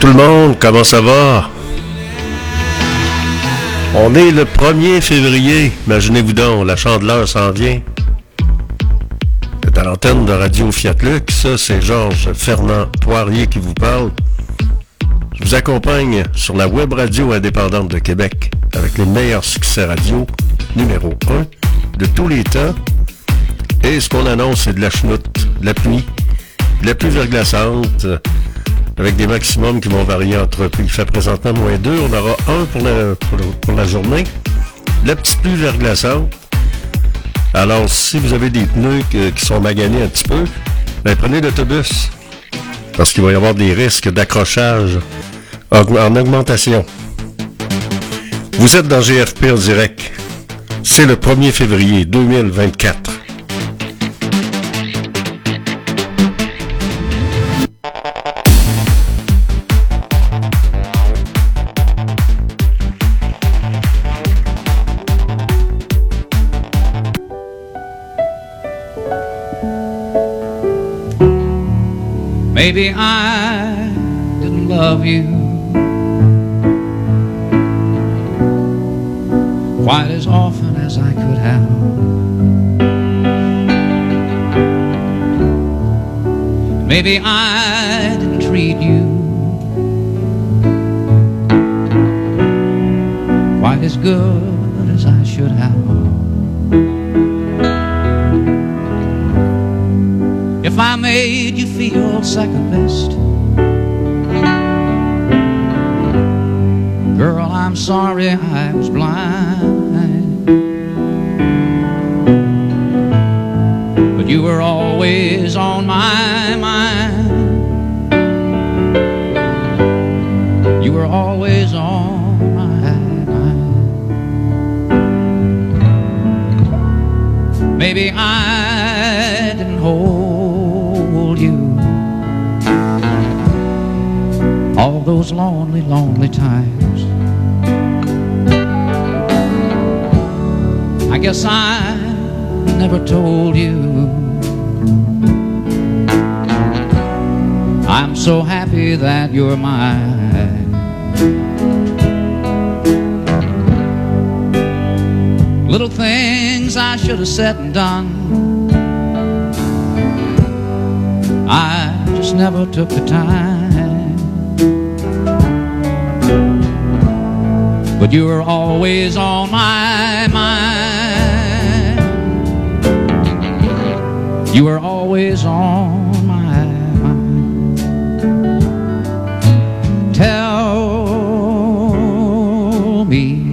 Tout le monde, comment ça va? On est le 1er février. Imaginez-vous donc, la chandeleur s'en vient. C'est à l'antenne de Radio Fiat Lux. c'est Georges Fernand Poirier qui vous parle. Je vous accompagne sur la web radio indépendante de Québec avec les meilleurs succès radio numéro 1 de tous les temps. Et ce qu'on annonce, c'est de la chenoute, la pluie, de la pluie verglaçante, avec des maximums qui vont varier entre... Il fait présentement moins 2, on aura un pour la, pour, la journée. La petite pluie verglaçante. Alors, si vous avez des pneus qui sont maganés un petit peu, ben, prenez l'autobus. Parce qu'il va y avoir des risques d'accrochage en augmentation. Vous êtes dans GFP en direct. C'est le 1er février 2024. Maybe I didn't love you quite as often as I could have. Maybe I Didn't hold you all those lonely, lonely times. I guess I never told you. I'm so happy that you're mine. Little things I should have said and done. I just never took the time. But you were always on my mind. You were always on my mind. Tell me.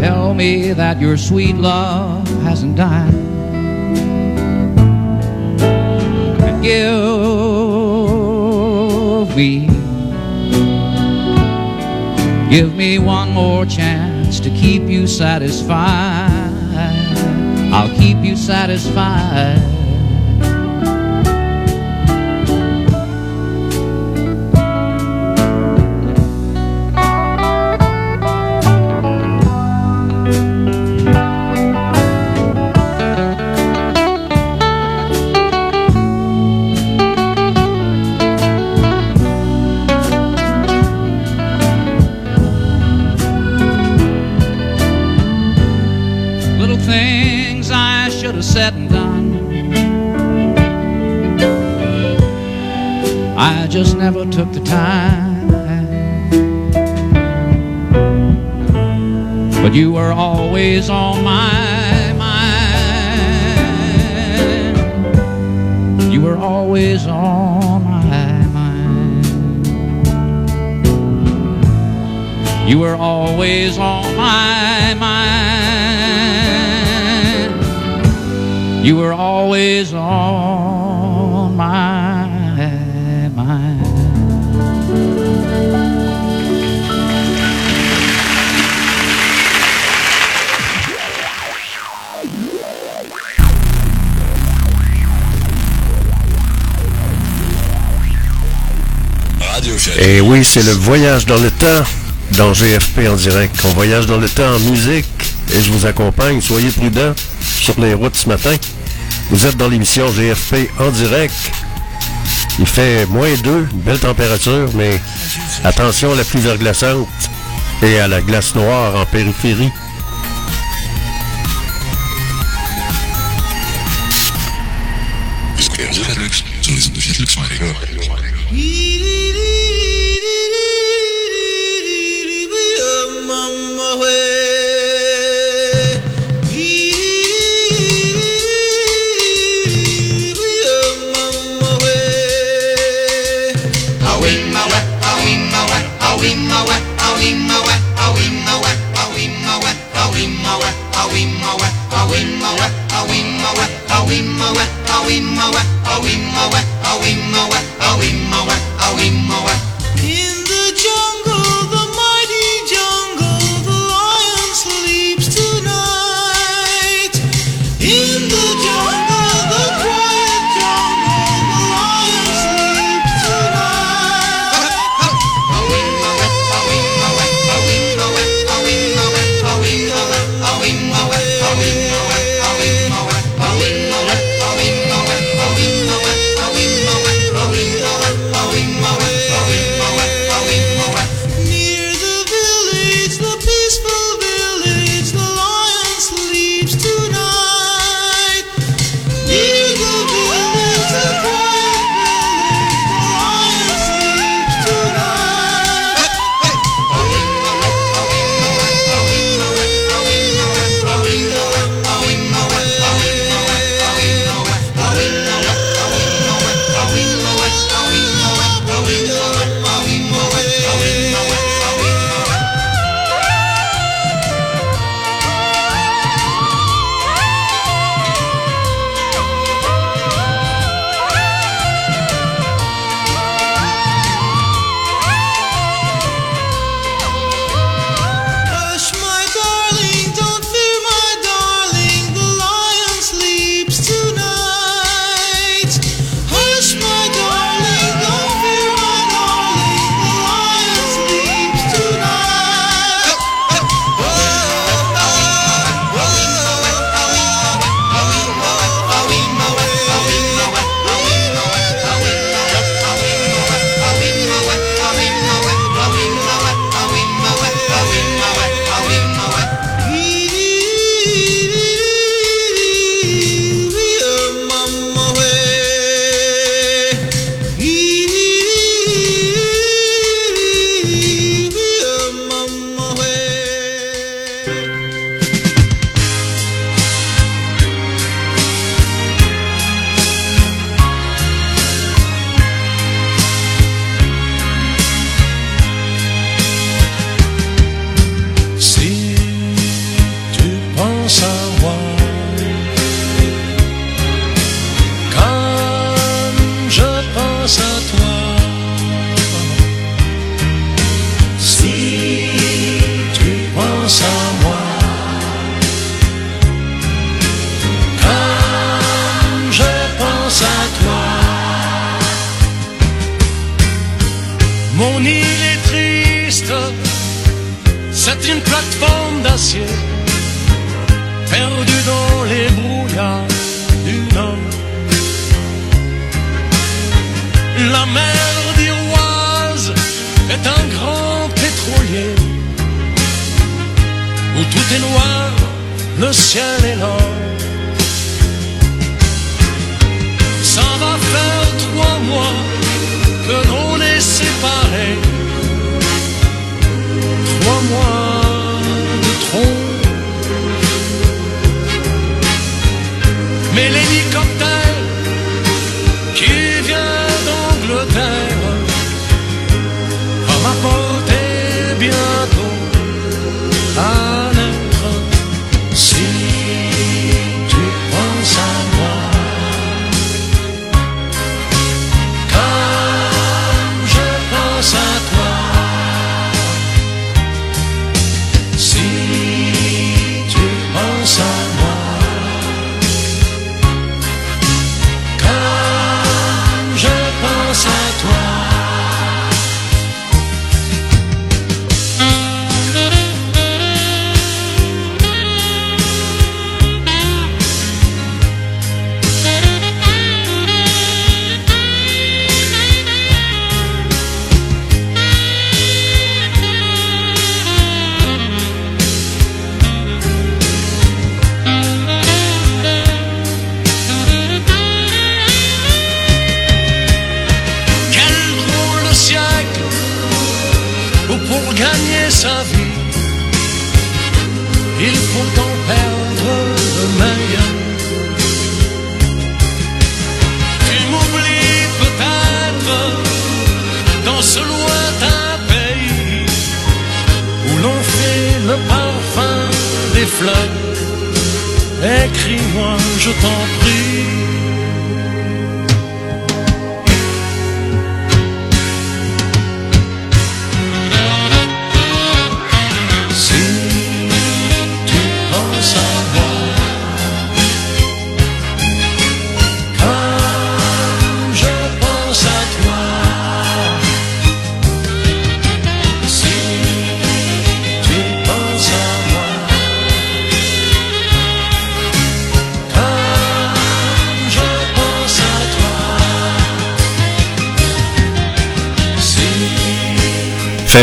Tell me that your sweet love hasn't died. Give me Give me one more chance to keep you satisfied. I'll keep you satisfied. But you were always on my mind. You were always on my mind. You were always on my mind. You were always on Et oui, c'est le voyage dans le temps dans GFP en direct. On voyage dans le temps en musique et je vous accompagne. Soyez prudents sur les routes ce matin. Vous êtes dans l'émission GFP en direct. Il fait moins 2, belle température, mais attention à la pluie verglaçante et à la glace noire en périphérie. Jusqu'à Fiat Lux, sur les ondes de Fiat Lux In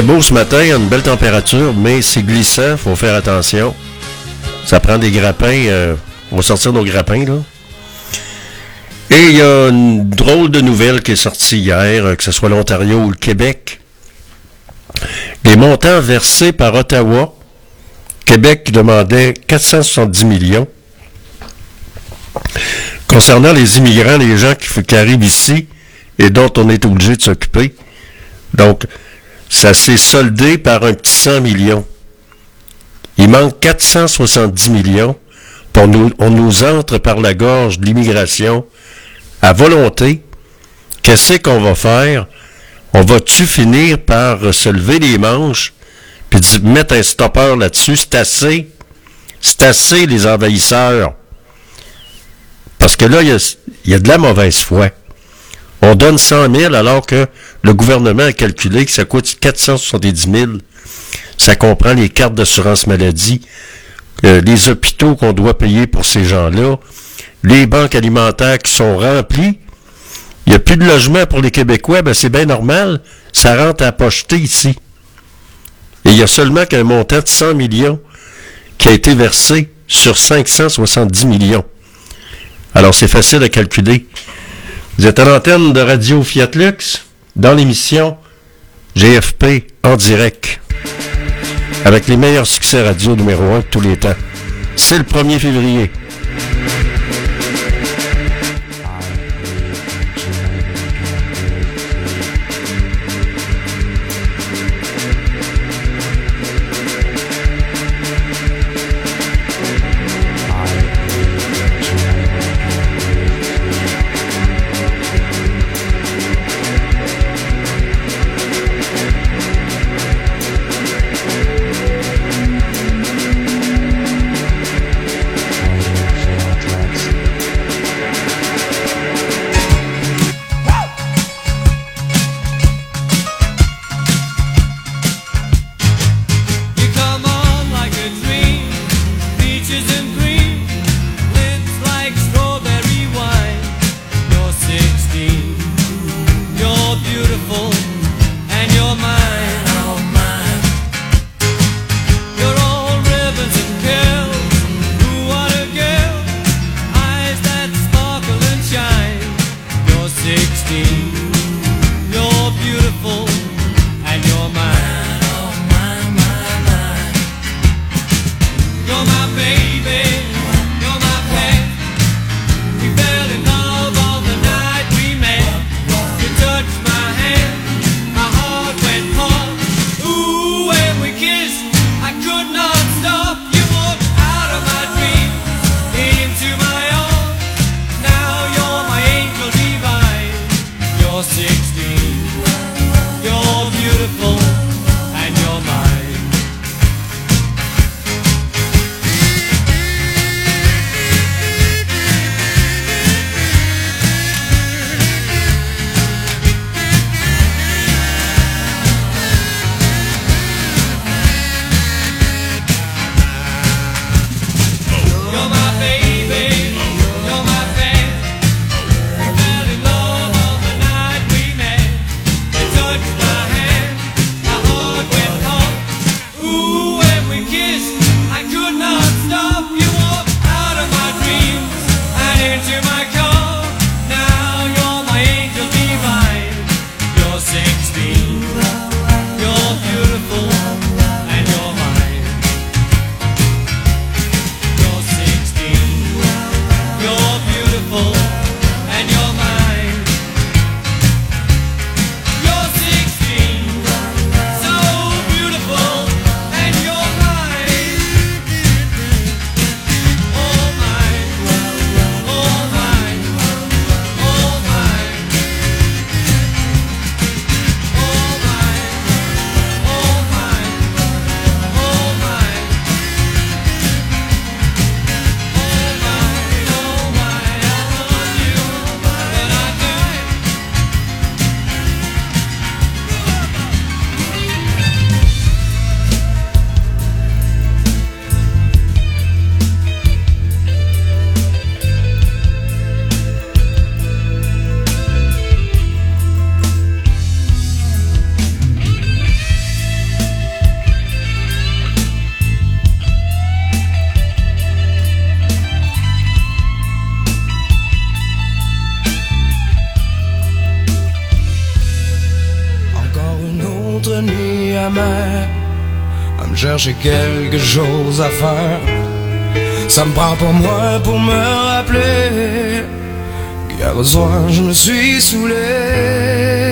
Beau ce matin, il y a une belle température, mais c'est glissant, faut faire attention. Ça prend des grappins, euh, on va sortir nos grappins, là. Et il y a une drôle de nouvelle qui est sortie hier, euh, que ce soit l'Ontario ou le Québec. Les montants versés par Ottawa, Québec demandait 470 millions. Concernant les immigrants, les gens qui, qui arrivent ici et dont on est obligé de s'occuper. Donc, ça s'est soldé par un petit 100 millions. Il manque 470 millions. Pour nous, on nous entre par la gorge de l'immigration à volonté. Qu'est-ce qu'on va faire? On va-tu finir par se lever les manches puis mettre un stopper là-dessus? C'est assez. C'est assez, les envahisseurs. Parce que là, il y a de la mauvaise foi. On donne 100 000 alors que le gouvernement a calculé que ça coûte 470 000. Ça comprend les cartes d'assurance maladie, euh, les hôpitaux qu'on doit payer pour ces gens-là, les banques alimentaires qui sont remplies. Il n'y a plus de logement pour les Québécois, ben c'est bien normal. Ça rentre à pocheter ici. Et il y a seulement qu'un montant de 100 millions qui a été versé sur 570 millions. Alors c'est facile à calculer. Vous êtes à l'antenne de Radio Fiat Lux dans l'émission GFP en direct avec les meilleurs succès radio numéro 1 de tous les temps. C'est le 1er février. 16 j'ai quelque chose à faire. Ça me prend pour moi pour me rappeler. Hier besoin je me suis saoulé.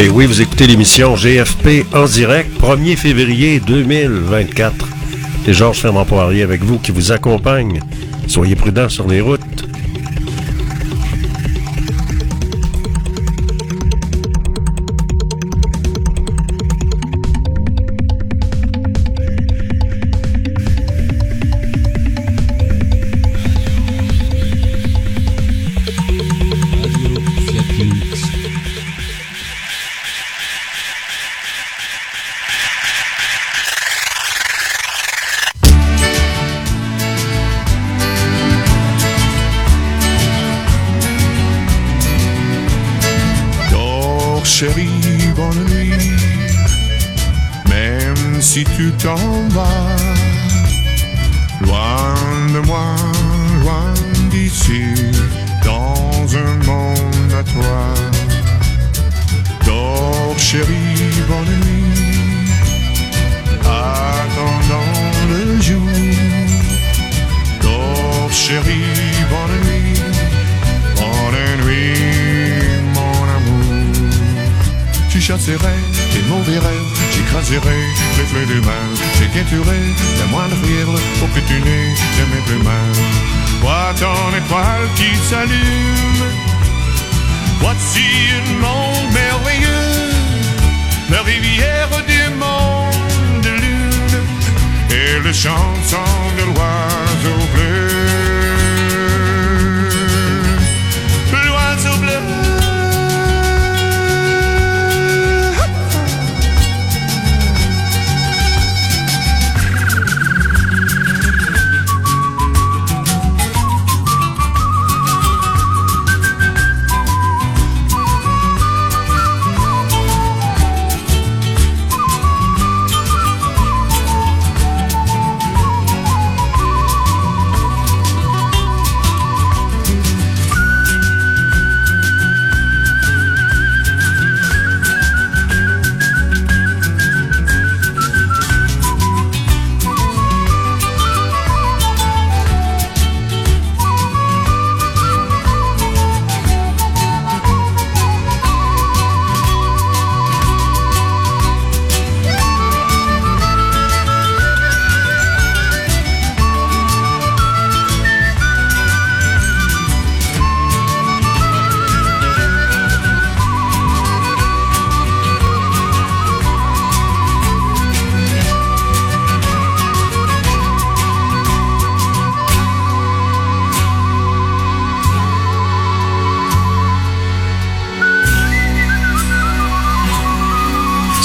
Et oui, vous écoutez l'émission GFP en direct, 1er février 2024. C'est Georges Fernand Poirier avec vous qui vous accompagne. Soyez prudents sur les routes. Tu chasserais tes mauvais rêves, j'écraserais les fleurs du mal. J'équêterais la moindre fièvre pour que tu n'aies jamais plus mal. Vois ton étoile qui s'allume. Voici un monde merveilleux, la rivière du monde de lune et le chanson de l'oiseau bleu.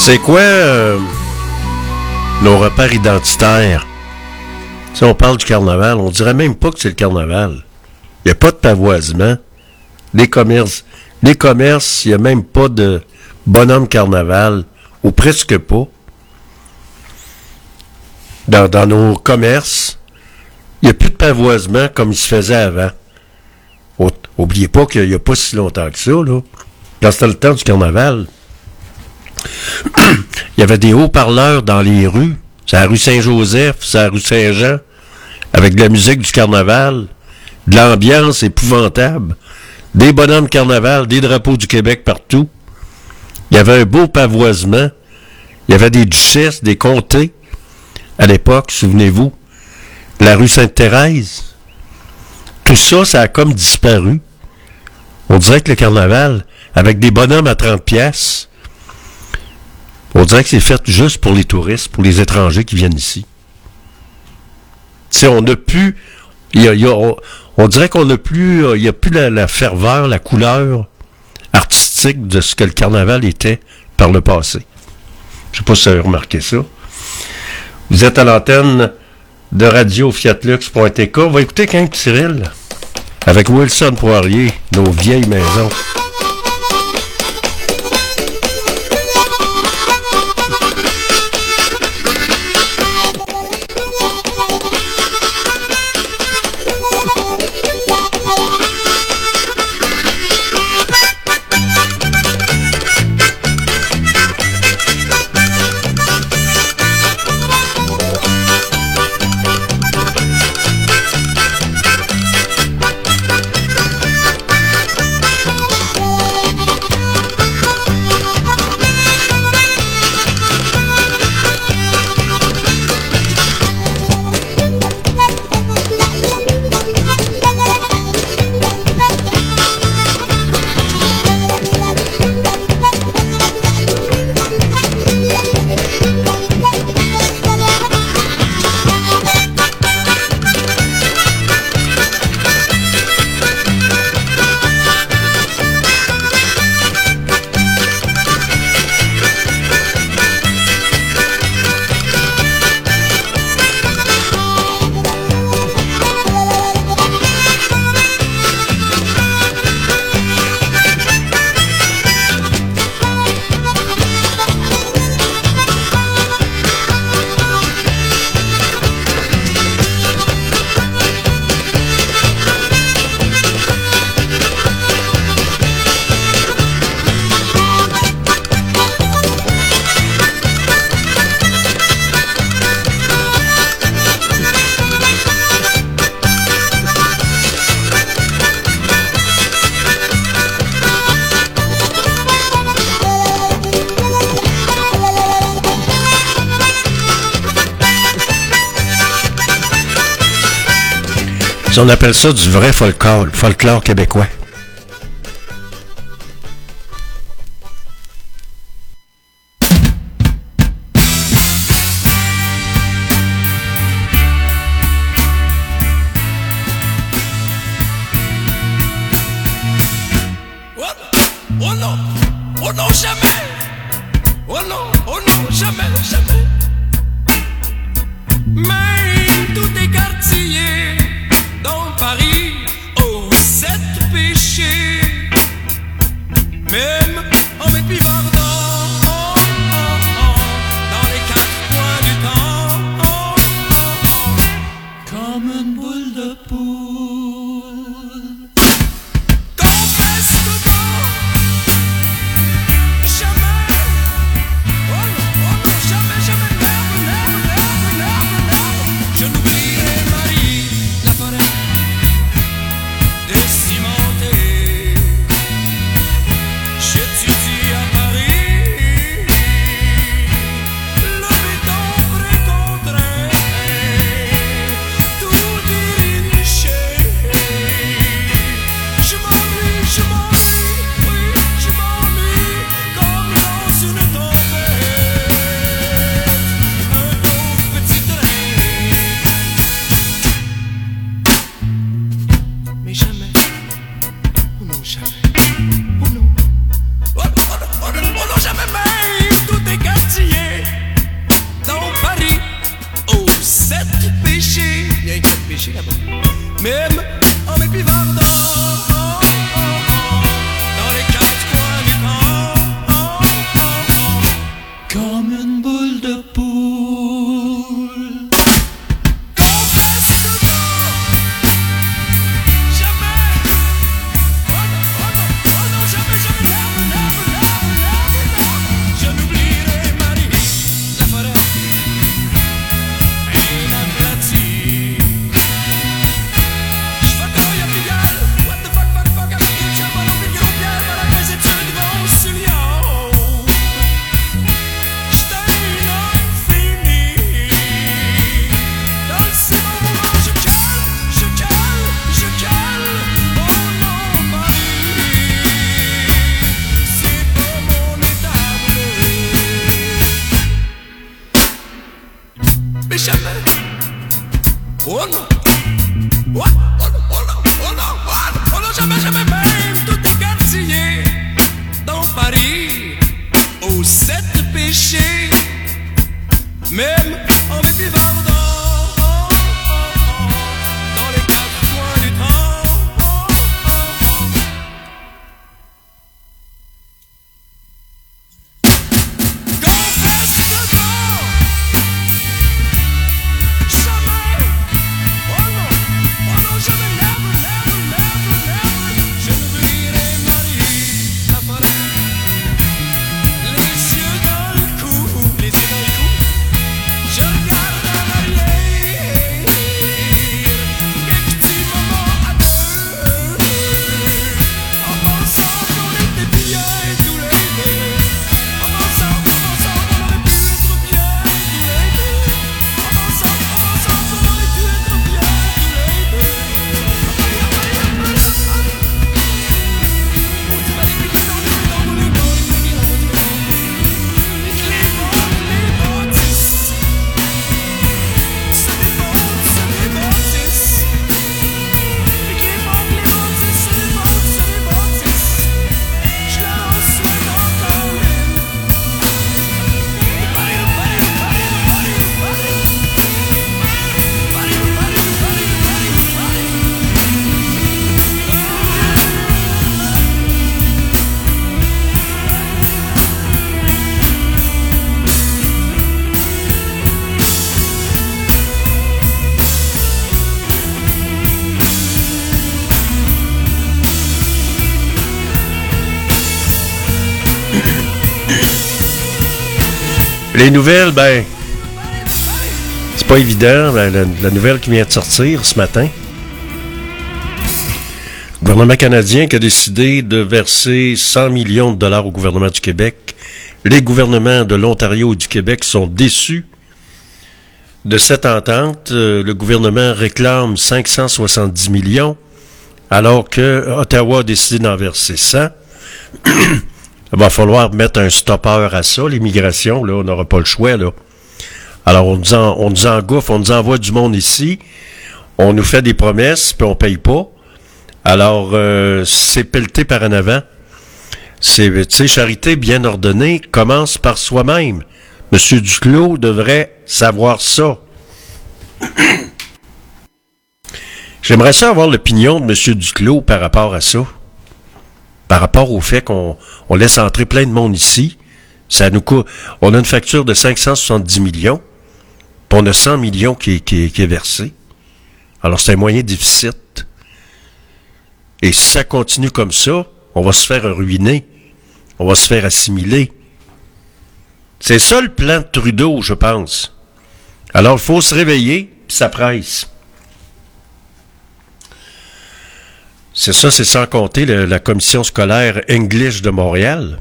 C'est quoi euh, nos repères identitaires? Si on parle du carnaval, on dirait même pas que c'est le carnaval. Il n'y a pas de pavoisement. Les commerces, les commerces, il n'y a même pas de bonhomme carnaval, ou presque pas. Dans, dans nos commerces, il n'y a plus de pavoisement comme il se faisait avant. Oubliez pas qu'il n'y a pas si longtemps que ça, là. Quand c'était le temps du carnaval, il y avait des haut-parleurs dans les rues. C'est la rue Saint-Joseph, c'est la rue Saint-Jean, avec de la musique du carnaval, de l'ambiance épouvantable, des bonhommes carnaval, des drapeaux du Québec partout. Il y avait un beau pavoisement. Il y avait des duchesses, des comtés. À l'époque, souvenez-vous, la rue Sainte-Thérèse. Tout ça, ça a comme disparu. On dirait que le carnaval, avec des bonhommes à 30 pièces, on dirait que c'est fait juste pour les touristes, pour les étrangers qui viennent ici. Tu sais, on n'a plus. y a- y a- on, dirait qu'on n'a plus. euh, Il n'y a plus la, ferveur, la couleur artistique de ce que le carnaval était par le passé. Je sais pas si vous avez remarqué ça. Vous êtes à l'antenne de radio fiatlux.tk. On va écouter quand Cyril avec Wilson Poirier, nos vieilles maisons. On appelle ça du vrai folklore, folklore québécois. comme une boule de poule. Les nouvelles, ben. C'est pas évident, la, nouvelle qui vient de sortir ce matin. Le gouvernement canadien qui a décidé de verser 100 millions de dollars au gouvernement du Québec. Les gouvernements de l'Ontario et du Québec sont déçus de cette entente. Euh, le gouvernement réclame 570 millions, alors que Ottawa a décidé d'en verser 100. Il va falloir mettre un stopper à ça, l'immigration, là, on n'aura pas le choix, là. Alors, on nous, en, on nous engouffre, on nous envoie du monde ici, on nous fait des promesses, puis on paye pas. Alors, euh, c'est pelleté par en avant. C'est, tu sais, charité bien ordonnée commence par soi-même. Monsieur Duclos devrait savoir ça. J'aimerais ça avoir l'opinion de Monsieur Duclos par rapport à ça. Par rapport au fait qu'on on laisse entrer plein de monde ici. Ça nous coûte, on a une facture de 570 millions, puis on a 100 millions qui, qui, qui est versé. Alors c'est un moyen déficit. Et si ça continue comme ça, on va se faire ruiner. On va se faire assimiler. C'est ça le plan de Trudeau, je pense. Alors, il faut se réveiller, puis ça presse. C'est ça, c'est sans compter la commission scolaire English de Montréal,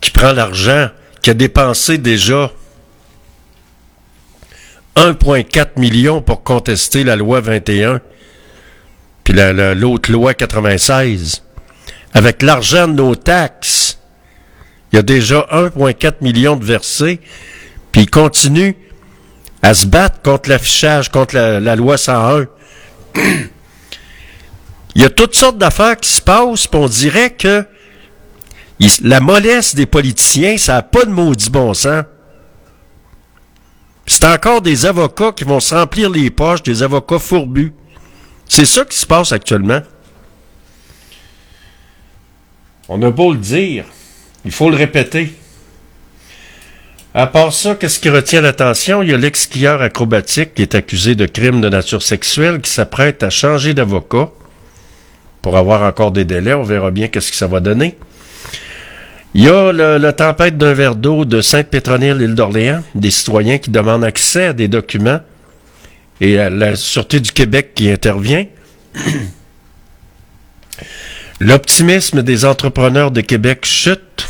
qui prend l'argent, qui a dépensé déjà 1,4 million pour contester la loi 21, puis la- la- l'autre loi 96. Avec l'argent de nos taxes, il y a déjà 1,4 million de versés, puis il continue à se battre contre l'affichage, contre la, la loi 101. Il y a toutes sortes d'affaires qui se passent, puis on dirait que la mollesse des politiciens, ça n'a pas de maudit bon sens. C'est encore des avocats qui vont se remplir les poches, des avocats fourbus. C'est ça qui se passe actuellement. On a beau le dire, il faut le répéter. À part ça, qu'est-ce qui retient l'attention? Il y a l'ex-skieur acrobatique qui est accusé de crime de nature sexuelle qui s'apprête à changer d'avocat pour avoir encore des délais. On verra bien qu'est-ce que ça va donner. Il y a le- la tempête d'un verre d'eau de Sainte-Pétronille, l'île d'Orléans, des citoyens qui demandent accès à des documents et à la Sûreté du Québec qui intervient. L'optimisme des entrepreneurs de Québec chute.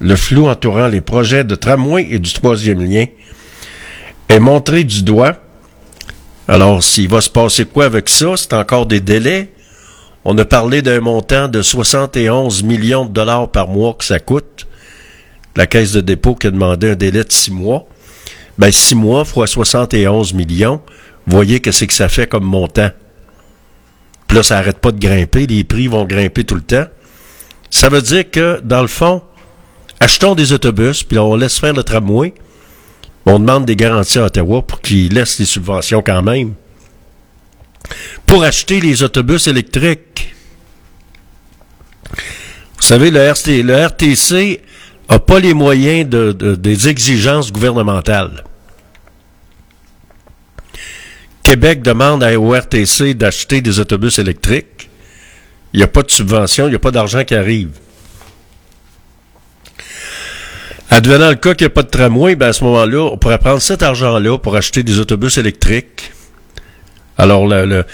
Le flou entourant les projets de tramway et du troisième lien est montré du doigt. Alors, s'il va se passer quoi avec ça, c'est encore des délais. On a parlé d'un montant de 71 millions de dollars par mois que ça coûte. La caisse de dépôt qui a demandé un délai de six mois. Ben, six mois fois 71 millions. Voyez qu'est-ce que ça fait comme montant. Puis là, ça arrête pas de grimper. Les prix vont grimper tout le temps. Ça veut dire que, dans le fond, achetons des autobus, puis on laisse faire le tramway. On demande des garanties à Ottawa pour qu'ils laissent les subventions quand même. Pour acheter les autobus électriques. Vous savez, le, RT, le RTC a pas les moyens de, de- des exigences gouvernementales. Québec demande à- RTC d'acheter des autobus électriques. Il n'y a pas de subvention, il n'y a pas d'argent qui arrive. Advenant le cas qu'il n'y a pas de tramway, ben à ce moment-là, on pourrait prendre cet argent-là pour acheter des autobus électriques. Alors, le, le,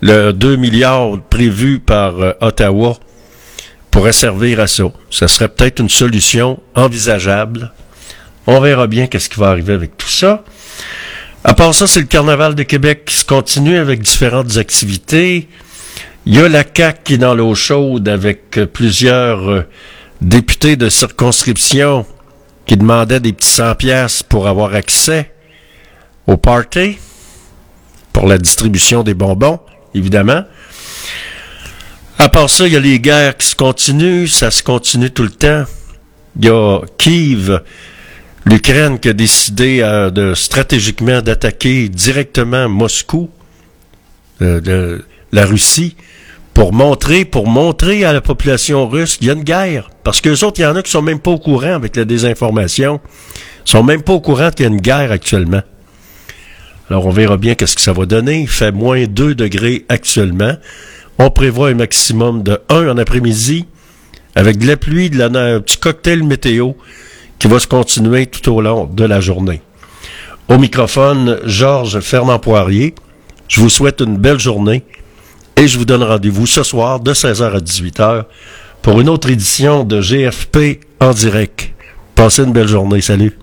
le 2 milliards prévu par euh, Ottawa pourrait servir à ça. Ça serait peut-être une solution envisageable. On verra bien qu'est-ce qui va arriver avec tout ça. À part ça, c'est le Carnaval de Québec qui se continue avec différentes activités. Il y a la CAQ qui est dans l'eau chaude avec euh, plusieurs euh, députés de circonscription qui demandaient des petits 100 pièces pour avoir accès au party, pour la distribution des bonbons, évidemment. À part ça, il y a les guerres qui se continuent, ça se continue tout le temps. Il y a Kiev, l'Ukraine qui a décidé euh, stratégiquement d'attaquer directement Moscou, euh, la Russie, pour montrer, pour montrer à la population russe qu'il y a une guerre. Parce que autres, il y en a qui sont même pas au courant avec la désinformation. Ils sont même pas au courant qu'il y a une guerre actuellement. Alors, on verra bien qu'est-ce que ça va donner. Il fait moins 2 degrés actuellement. On prévoit un maximum de 1 en après-midi avec de la pluie, de la, un petit cocktail météo qui va se continuer tout au long de la journée. Au microphone, Georges Fernand Poirier. Je vous souhaite une belle journée et je vous donne rendez-vous ce soir de 16h à 18h pour une autre édition de GFP en direct. Passez une belle journée. Salut.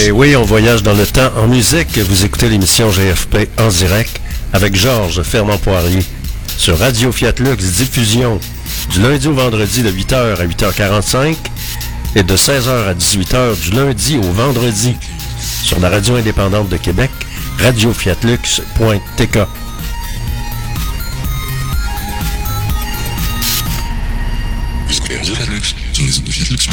Et oui, on voyage dans le temps en musique. Vous écoutez l'émission GFP en direct avec Georges Fernand-Poirier sur Radio Fiat Lux Diffusion du lundi au vendredi de 8h à 8h45 et de 16h à 18h du lundi au vendredi sur la radio indépendante de Québec, radiofiatlux.tk. Radio Chatloux sur les ondes de Fiat Lux.